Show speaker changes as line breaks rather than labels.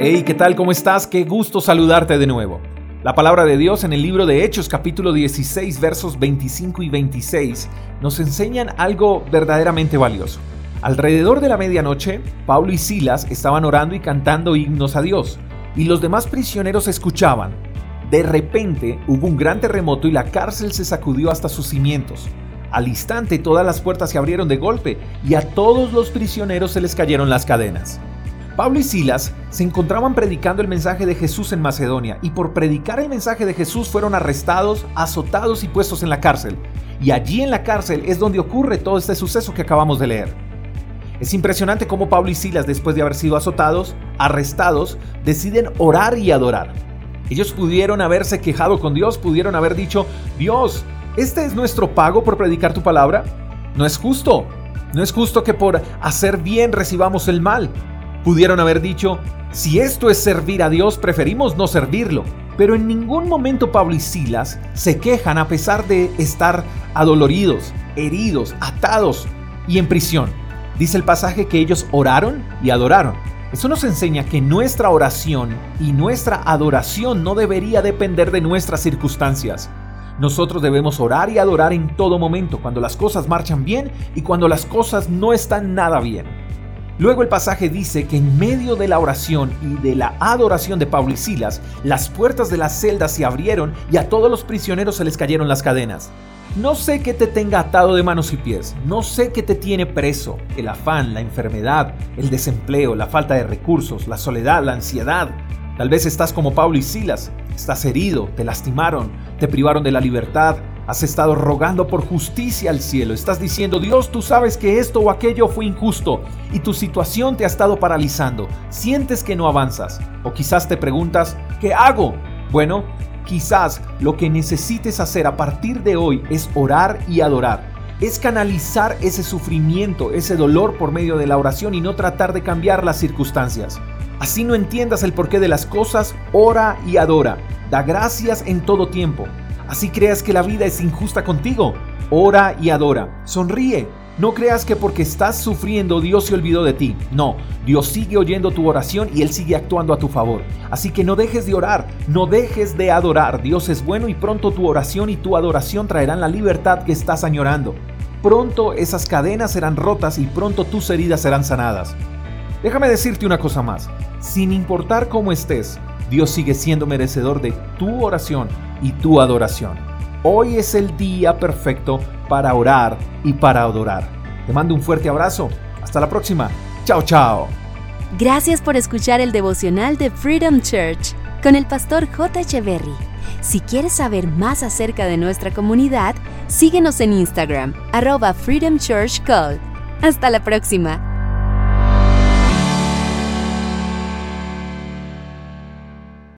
Hey, ¿qué tal? ¿Cómo estás? Qué gusto saludarte de nuevo. La palabra de Dios en el libro de Hechos capítulo 16 versos 25 y 26 nos enseñan algo verdaderamente valioso. Alrededor de la medianoche, Pablo y Silas estaban orando y cantando himnos a Dios, y los demás prisioneros escuchaban. De repente hubo un gran terremoto y la cárcel se sacudió hasta sus cimientos. Al instante todas las puertas se abrieron de golpe y a todos los prisioneros se les cayeron las cadenas. Pablo y Silas se encontraban predicando el mensaje de Jesús en Macedonia y por predicar el mensaje de Jesús fueron arrestados, azotados y puestos en la cárcel. Y allí en la cárcel es donde ocurre todo este suceso que acabamos de leer. Es impresionante cómo Pablo y Silas, después de haber sido azotados, arrestados, deciden orar y adorar. Ellos pudieron haberse quejado con Dios, pudieron haber dicho, Dios, ¿este es nuestro pago por predicar tu palabra? No es justo. No es justo que por hacer bien recibamos el mal. Pudieron haber dicho, si esto es servir a Dios, preferimos no servirlo. Pero en ningún momento Pablo y Silas se quejan a pesar de estar adoloridos, heridos, atados y en prisión. Dice el pasaje que ellos oraron y adoraron. Eso nos enseña que nuestra oración y nuestra adoración no debería depender de nuestras circunstancias. Nosotros debemos orar y adorar en todo momento, cuando las cosas marchan bien y cuando las cosas no están nada bien. Luego el pasaje dice que en medio de la oración y de la adoración de Pablo y Silas, las puertas de la celda se abrieron y a todos los prisioneros se les cayeron las cadenas. No sé qué te tenga atado de manos y pies, no sé qué te tiene preso, el afán, la enfermedad, el desempleo, la falta de recursos, la soledad, la ansiedad. Tal vez estás como Pablo y Silas, estás herido, te lastimaron, te privaron de la libertad, Has estado rogando por justicia al cielo. Estás diciendo, Dios, tú sabes que esto o aquello fue injusto y tu situación te ha estado paralizando. Sientes que no avanzas. O quizás te preguntas, ¿qué hago? Bueno, quizás lo que necesites hacer a partir de hoy es orar y adorar. Es canalizar ese sufrimiento, ese dolor por medio de la oración y no tratar de cambiar las circunstancias. Así no entiendas el porqué de las cosas, ora y adora. Da gracias en todo tiempo Así creas que la vida es injusta contigo. Ora y adora. Sonríe. No creas que porque estás sufriendo Dios se olvidó de ti. No, Dios sigue oyendo tu oración y Él sigue actuando a tu favor. Así que no dejes de orar, no dejes de adorar. Dios es bueno y pronto tu oración y tu adoración traerán la libertad que estás añorando. Pronto esas cadenas serán rotas y pronto tus heridas serán sanadas. Déjame decirte una cosa más. Sin importar cómo estés, Dios sigue siendo merecedor de tu oración y tu adoración. Hoy es el día perfecto para orar y para adorar. Te mando un fuerte abrazo. Hasta la próxima. Chao, chao.
Gracias por escuchar el devocional de Freedom Church con el pastor J. Echeverry. Si quieres saber más acerca de nuestra comunidad, síguenos en Instagram, arroba Freedom Church Call. Hasta la próxima.